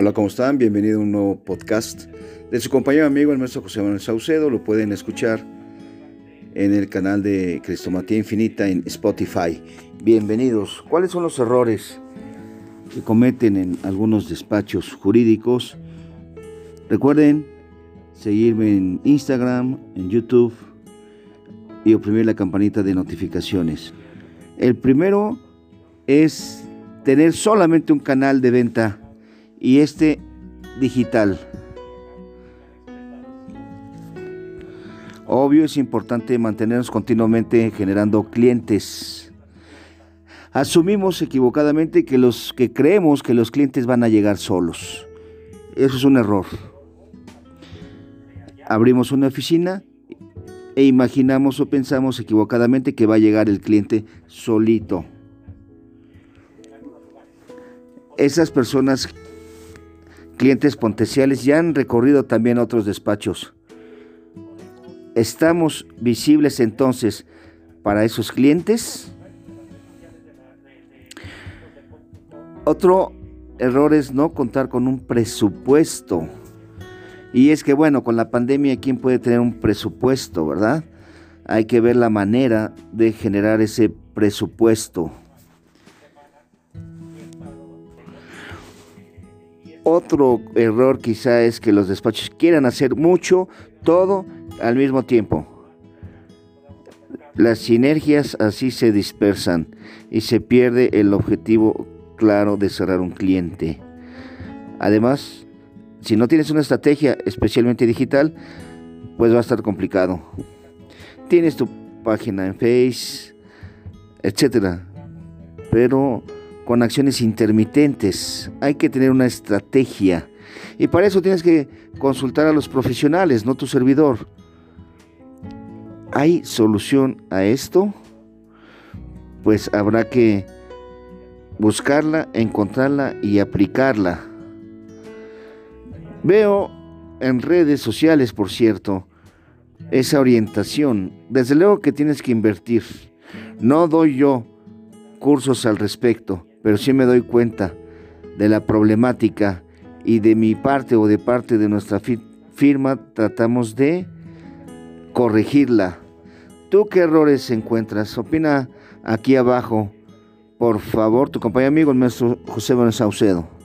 Hola, ¿cómo están? Bienvenido a un nuevo podcast de su compañero amigo, el maestro José Manuel Saucedo. Lo pueden escuchar en el canal de Cristomatía Infinita en Spotify. Bienvenidos. ¿Cuáles son los errores que cometen en algunos despachos jurídicos? Recuerden seguirme en Instagram, en YouTube y oprimir la campanita de notificaciones. El primero es tener solamente un canal de venta y este digital. Obvio es importante mantenernos continuamente generando clientes. Asumimos equivocadamente que los que creemos que los clientes van a llegar solos. Eso es un error. Abrimos una oficina e imaginamos o pensamos equivocadamente que va a llegar el cliente solito. Esas personas clientes potenciales ya han recorrido también otros despachos. ¿Estamos visibles entonces para esos clientes? Otro error es no contar con un presupuesto. Y es que bueno, con la pandemia, ¿quién puede tener un presupuesto, verdad? Hay que ver la manera de generar ese presupuesto. Otro error quizá es que los despachos quieran hacer mucho, todo al mismo tiempo. Las sinergias así se dispersan y se pierde el objetivo claro de cerrar un cliente. Además, si no tienes una estrategia especialmente digital, pues va a estar complicado. Tienes tu página en Face, etcétera, pero con acciones intermitentes. Hay que tener una estrategia. Y para eso tienes que consultar a los profesionales, no tu servidor. ¿Hay solución a esto? Pues habrá que buscarla, encontrarla y aplicarla. Veo en redes sociales, por cierto, esa orientación. Desde luego que tienes que invertir. No doy yo cursos al respecto pero sí me doy cuenta de la problemática y de mi parte o de parte de nuestra firma tratamos de corregirla. ¿Tú qué errores encuentras? Opina aquí abajo, por favor, tu compañero amigo, el maestro José Manuel Saucedo.